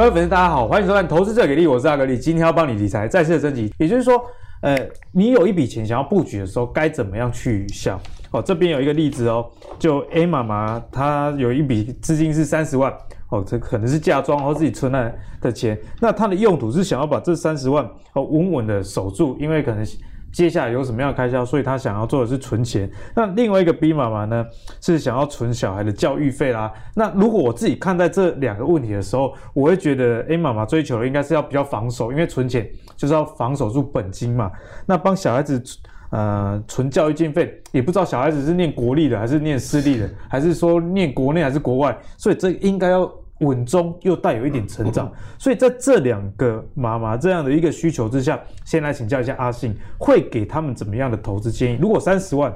各位粉丝，大家好，欢迎收看《投资者给力》，我是阿格力，今天要帮你理财再次的升级。也就是说，呃，你有一笔钱想要布局的时候，该怎么样去想？哦，这边有一个例子哦，就 A 妈妈她有一笔资金是三十万，哦，这可能是嫁妆或自己存来的钱，那她的用途是想要把这三十万哦稳稳的守住，因为可能。接下来有什么样的开销，所以他想要做的是存钱。那另外一个 B 妈妈呢，是想要存小孩的教育费啦。那如果我自己看待这两个问题的时候，我会觉得 A 妈妈追求的应该是要比较防守，因为存钱就是要防守住本金嘛。那帮小孩子呃存教育经费，也不知道小孩子是念国立的还是念私立的，还是说念国内还是国外，所以这应该要。稳中又带有一点成长，所以在这两个妈妈这样的一个需求之下，先来请教一下阿信，会给他们怎么样的投资建议？如果三十万，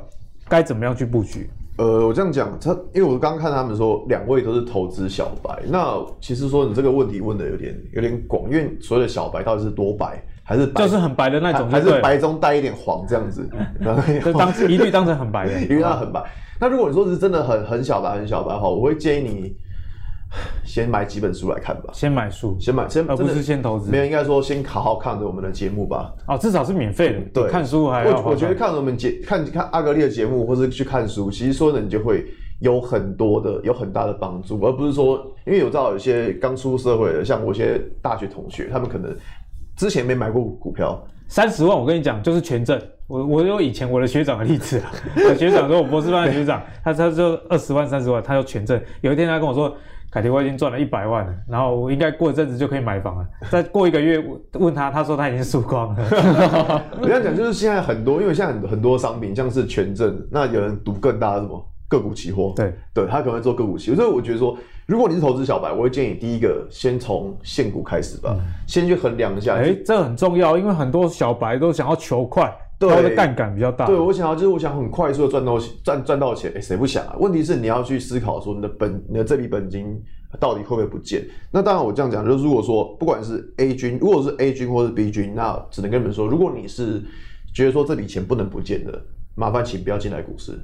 该怎么样去布局？呃，我这样讲，他因为我刚刚看他们说两位都是投资小白，那其实说你这个问题问的有点有点广，因为所谓的小白到底是多白，还是白就是很白的那种，还是白中带一点黄这样子？就当一律当成很白的，一律当很白。那如果你说是真的很很小白很小白的话，我会建议你。先买几本书来看吧。先买书，先买，先而不是先投资。没有，应该说先好好看着我们的节目吧。哦，至少是免费的。对，看书还要。我我觉得看我们节看看阿格力的节目，或是去看书，其实说呢，你就会有很多的、有很大的帮助，而不是说，因为我知道有些刚出社会的，像我一些大学同学，他们可能之前没买过股票，三十万，我跟你讲，就是权证。我我有以前我的学长的例子啊，我学长说，我博士班的学长，他他就二十万、三十万，他有权证。有一天他跟我说。凯迪，我已经赚了一百万了，然后我应该过一阵子就可以买房了。再过一个月问他，他说他已经输光了。我这样讲就是现在很多，因为现在很很多商品像是权证，那有人赌更大的什么个股期货，对对，他可能会做个股期货。所以我觉得说，如果你是投资小白，我会建议第一个先从现股开始吧，嗯、先去衡量一下。哎，这很重要，因为很多小白都想要求快。他的杠杆比较大。对，我想要就是我想很快速的赚到赚赚到钱，哎，谁不想啊？问题是你要去思考说你的本你的这笔本金到底会不会不见？那当然我这样讲就是，如果说不管是 A 军，如果是 A 军或是 B 军，那只能跟你们说，如果你是觉得说这笔钱不能不见的，麻烦请不要进来股市。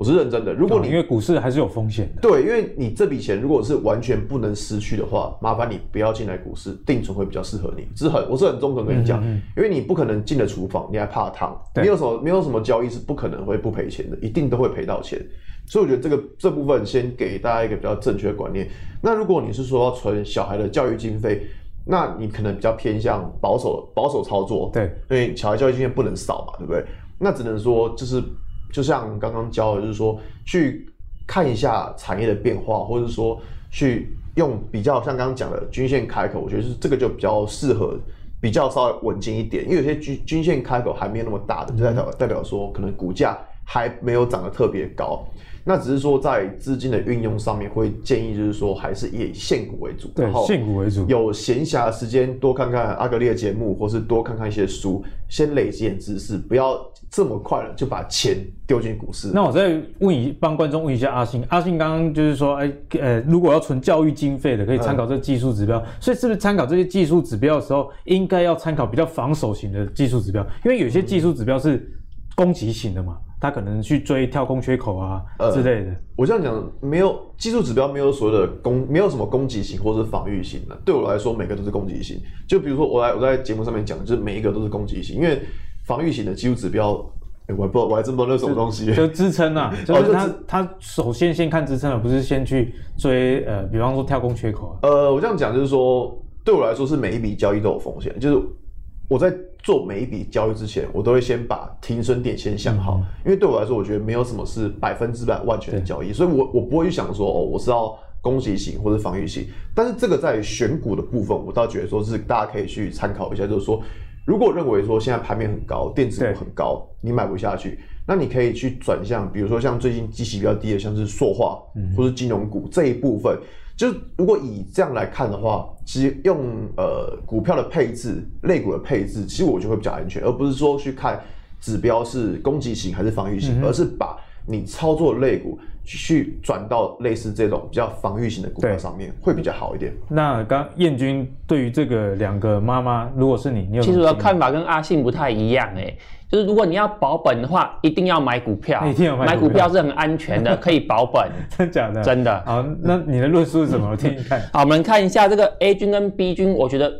我是认真的，如果你因为股市还是有风险的，对，因为你这笔钱如果是完全不能失去的话，麻烦你不要进来股市，定存会比较适合你。是很，我是很中肯跟你讲，嗯嗯嗯，因为你不可能进了厨房，你还怕烫，没有什么没有什么交易是不可能会不赔钱的，一定都会赔到钱。所以我觉得这个这部分先给大家一个比较正确的观念。那如果你是说要存小孩的教育经费，那你可能比较偏向保守保守操作，对，因为小孩教育经费不能少嘛，对不对？那只能说就是。就像刚刚教的，就是说去看一下产业的变化，或者说去用比较像刚刚讲的均线开口，我觉得是这个就比较适合，比较稍微稳健一点。因为有些均均线开口还没有那么大的，就代表代表说可能股价还没有涨得特别高。那只是说在资金的运用上面，会建议就是说还是以现股为主，对，现股为主。有闲暇的时间多看看阿格力的节目，或是多看看一些书，先累积点知识，不要这么快了就把钱丢进股市。那我再问一帮观众问一下阿信，阿信刚刚就是说，哎，呃，如果要存教育经费的，可以参考这个技术指标。嗯、所以是不是参考这些技术指标的时候，应该要参考比较防守型的技术指标？因为有些技术指标是攻击型的嘛。他可能去追跳空缺口啊之类的。呃、我这样讲，没有技术指标，没有所谓的攻，没有什么攻击型或是防御型的。对我来说，每个都是攻击型。就比如说，我来我在节目上面讲，就是每一个都是攻击型，因为防御型的技术指标，欸、我还不知道，我还真不知道那是什么东西。就支撑啊，就是他、哦、他首先先看支撑，而不是先去追呃，比方说跳空缺口啊。呃，我这样讲就是说，对我来说是每一笔交易都有风险，就是。我在做每一笔交易之前，我都会先把停损点先想好，因为对我来说，我觉得没有什么是百分之百万全的交易，所以我我不会去想说哦，我是要攻击型或者防御型。但是这个在选股的部分，我倒觉得说是大家可以去参考一下，就是说，如果认为说现在盘面很高，电子股很高，你买不下去，那你可以去转向，比如说像最近基期比较低的，像是塑化或是金融股这一部分。就如果以这样来看的话，其实用呃股票的配置、类股的配置，其实我觉得会比较安全，而不是说去看指标是攻击型还是防御型，嗯、而是把你操作类股去转到类似这种比较防御型的股票上面，会比较好一点。那刚彦军对于这个两个妈妈，如果是你，你有其实我的看法跟阿信不太一样哎、欸，就是如果你要保本的话，一定要买股票，一定要买股票，买股票是很安全的，可以保本。真假的？真的。好，那你的论述是什么？我听听看。好，我们看一下这个 A 君跟 B 君，我觉得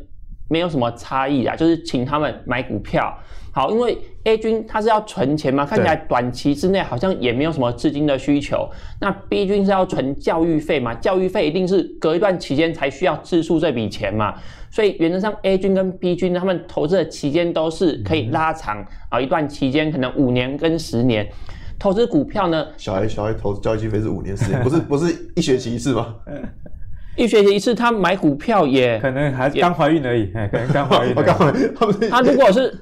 没有什么差异啊，就是请他们买股票。好，因为 A 君他是要存钱嘛，看起来短期之内好像也没有什么资金的需求。那 B 君是要存教育费嘛，教育费一定是隔一段期间才需要支出这笔钱嘛。所以原则上 A 君跟 B 君他们投资的期间都是可以拉长啊、嗯，一段期间可能五年跟十年。投资股票呢，小孩小孩投资教育费是五年十年，不是 不是一学期一次吗？一学期一次，他买股票也可能还刚怀孕而已，可能刚怀孕。刚怀孕，他如果是。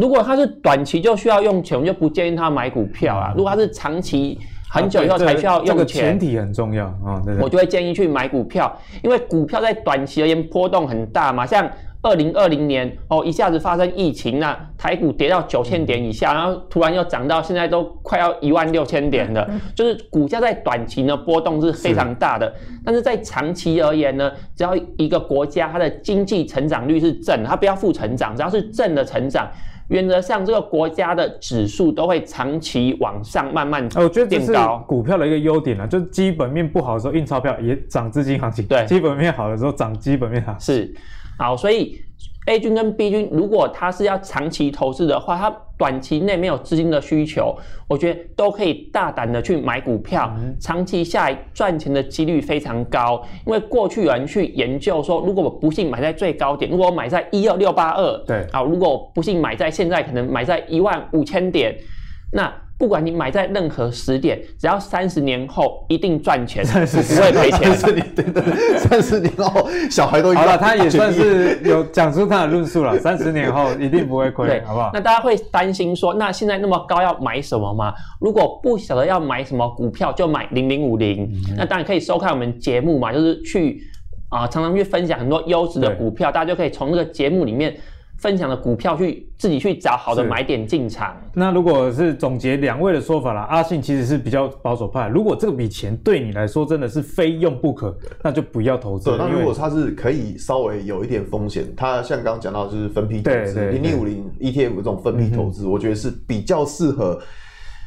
如果他是短期就需要用钱，我就不建议他买股票啊。如果他是长期很久以后才需要用钱，这个前提很重要啊。对，我就会建议去买股票，因为股票在短期而言波动很大嘛。像二零二零年哦，一下子发生疫情，那台股跌到九千点以下，然后突然又涨到现在都快要一万六千点了。就是股价在短期呢波动是非常大的，但是在长期而言呢，只要一个国家它的经济成长率是正，它不要负成长，只要是正的成长。原则上，这个国家的指数都会长期往上慢慢变高。我觉得这是股票的一个优点啊，就是基本面不好的时候印钞票也涨资金行情，对，基本面好的时候涨基本面行情。是，好，所以。A 军跟 B 军，如果他是要长期投资的话，他短期内没有资金的需求，我觉得都可以大胆的去买股票，长期下来赚钱的几率非常高。因为过去有人去研究说，如果我不幸买在最高点，如果我买在一二六八二，对，好，如果我不幸买在现在可能买在一万五千点，那。不管你买在任何时点，只要三十年后一定赚钱，不会赔钱。三十年，对对，三十年后小孩都好了，他也算是有讲出他的论述了。三十年后一定不会亏，好不好？那大家会担心说，那现在那么高要买什么吗？如果不晓得要买什么股票，就买零零五零。那当然可以收看我们节目嘛，就是去啊、呃，常常去分享很多优质的股票，大家就可以从这个节目里面。分享的股票去自己去找好的买点进场。那如果是总结两位的说法啦，阿信其实是比较保守派。如果这笔钱对你来说真的是非用不可，那就不要投资。那如果它是可以稍微有一点风险，它像刚刚讲到就是分批投资，零零五零 ETF 这种分批投资，我觉得是比较适合。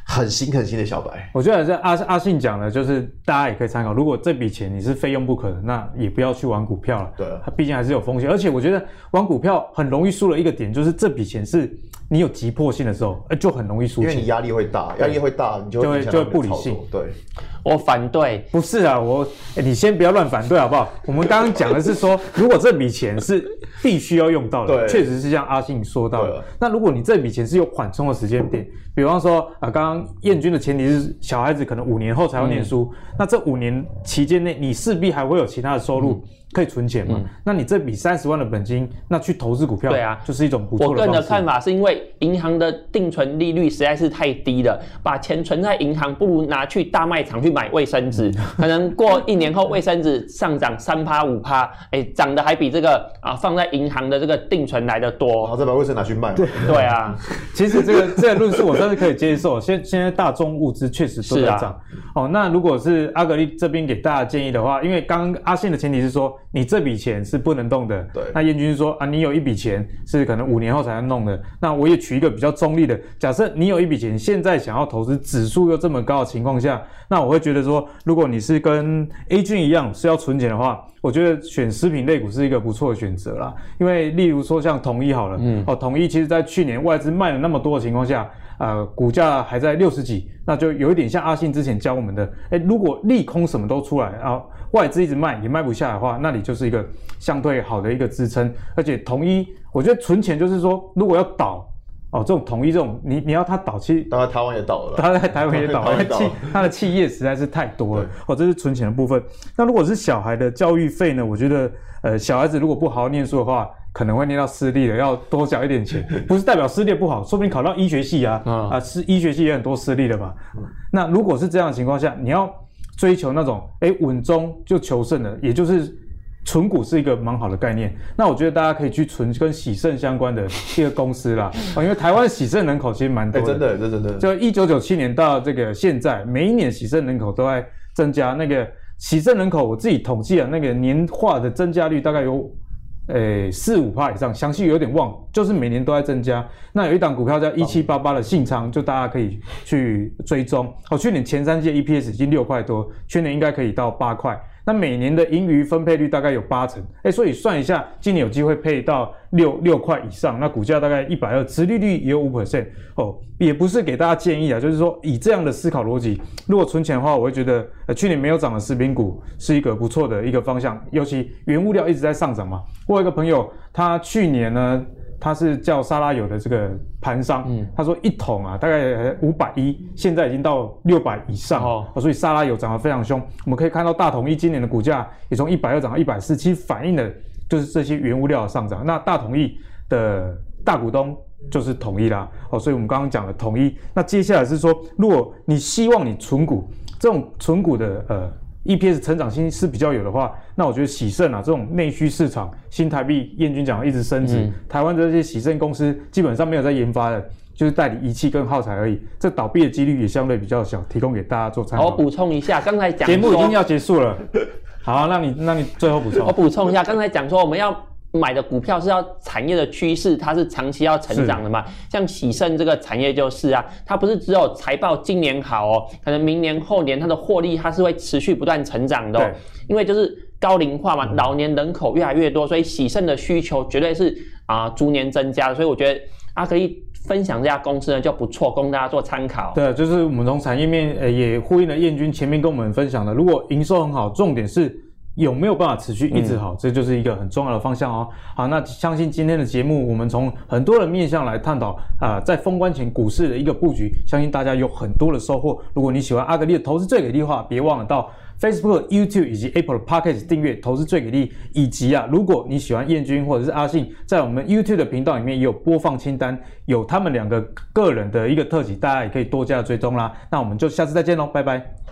很新很新的小白，我觉得这阿阿信讲的，就是大家也可以参考。如果这笔钱你是非用不可的，那也不要去玩股票了。对，它毕竟还是有风险。而且我觉得玩股票很容易输了一个点，就是这笔钱是你有急迫性的时候，就很容易输。因为你压力会大，压力会大，你就会就会，就会不理性。对，我反对。不是啊，我、欸、你先不要乱反对好不好？我们刚刚讲的是说，如果这笔钱是必须要用到的，确实是像阿信说到的。那如果你这笔钱是有缓冲的时间点，比方说啊，刚刚彦均的前提是小孩子可能五年后才要念书，嗯、那这五年期间内你势必还会有其他的收入。嗯可以存钱嘛、嗯？那你这笔三十万的本金，那去投资股票，对啊，就是一种不错的。我个人的看法是因为银行的定存利率实在是太低了，把钱存在银行不如拿去大卖场去买卫生纸，可能过一年后卫生纸上涨三趴五趴，哎，涨得还比这个啊放在银行的这个定存来的多。好，再把卫生拿去卖。对对啊，其实这个这个论述我算是可以接受。现现在大宗物资确实都在涨。啊。哦，那如果是阿格力这边给大家建议的话，因为刚刚阿信的前提是说。你这笔钱是不能动的。对。那燕军说啊，你有一笔钱是可能五年后才能弄的。那我也取一个比较中立的，假设你有一笔钱，现在想要投资指数又这么高的情况下，那我会觉得说，如果你是跟 A 君一样是要存钱的话，我觉得选食品类股是一个不错的选择啦。因为例如说像统一好了，嗯，哦，统一其实在去年外资卖了那么多的情况下，呃，股价还在六十几，那就有一点像阿信之前教我们的，哎，如果利空什么都出来啊。外资一直卖也卖不下来的话，那里就是一个相对好的一个支撑。而且统一，我觉得存钱就是说，如果要倒哦，这种统一这种，你你要它倒，其实 当然台湾也倒了，它在台湾也倒了，企它的企业实在是太多了。哦，这是存钱的部分。那如果是小孩的教育费呢？我觉得，呃，小孩子如果不好好念书的话，可能会念到私立的，要多缴一点钱。不是代表私立不好，说不定考到医学系啊，嗯、啊，是医学系也很多私立的嘛。那如果是这样的情况下，你要。追求那种哎稳中就求胜的，也就是存股是一个蛮好的概念。那我觉得大家可以去存跟喜盛相关的一个公司啦，啊，因为台湾喜盛人口其实蛮多的，欸、真的，这真的。就一九九七年到这个现在，每一年喜盛人口都在增加。那个喜盛人口，我自己统计啊，那个年化的增加率大概有。诶，四五趴以上，详细有点忘，就是每年都在增加。那有一档股票叫一七八八的信昌，就大家可以去追踪。哦，去年前三季 EPS 已经六块多，去年应该可以到八块。那每年的盈余分配率大概有八成，哎，所以算一下，今年有机会配到六六块以上，那股价大概一百二，殖利率也有五 percent 哦，也不是给大家建议啊，就是说以这样的思考逻辑，如果存钱的话，我会觉得呃去年没有涨的食品股是一个不错的一个方向，尤其原物料一直在上涨嘛。我有一个朋友，他去年呢。他是叫沙拉油的这个盘商，嗯，他说一桶啊大概五百一，现在已经到六百以上哦，所以沙拉油涨得非常凶。我们可以看到大统一今年的股价也从一百二涨到一百四，其实反映的就是这些原物料的上涨。那大统一的大股东就是统一啦，哦，所以我们刚刚讲了统一。那接下来是说，如果你希望你存股，这种存股的呃。EPS 成长性是比较有的话，那我觉得喜盛啊这种内需市场，新台币燕军讲一直升值，嗯、台湾的这些喜盛公司基本上没有在研发的，就是代理仪器跟耗材而已，这倒闭的几率也相对比较小，提供给大家做参考。我补充一下，刚才讲节目已经要结束了，好，那你那你最后补充。我补充一下，刚才讲说我们要。买的股票是要产业的趋势，它是长期要成长的嘛？像喜盛这个产业就是啊，它不是只有财报今年好哦，可能明年后年它的获利它是会持续不断成长的哦。因为就是高龄化嘛，老年人口越来越多，所以喜盛的需求绝对是啊逐年增加的。所以我觉得阿格力分享这家公司呢就不错，供大家做参考。对，就是我们从产业面呃也呼应了燕军前面跟我们分享的，如果营收很好，重点是。有没有办法持续一直好，嗯、这就是一个很重要的方向哦。好，那相信今天的节目，我们从很多的面向来探讨啊、呃，在封关前股市的一个布局，相信大家有很多的收获。如果你喜欢阿格力的投资最给力的话，别忘了到 Facebook、YouTube 以及 Apple 的 Podcast 订阅投资最给力。以及啊，如果你喜欢燕军或者是阿信，在我们 YouTube 的频道里面也有播放清单，有他们两个个人的一个特辑，大家也可以多加追踪啦。那我们就下次再见喽，拜拜。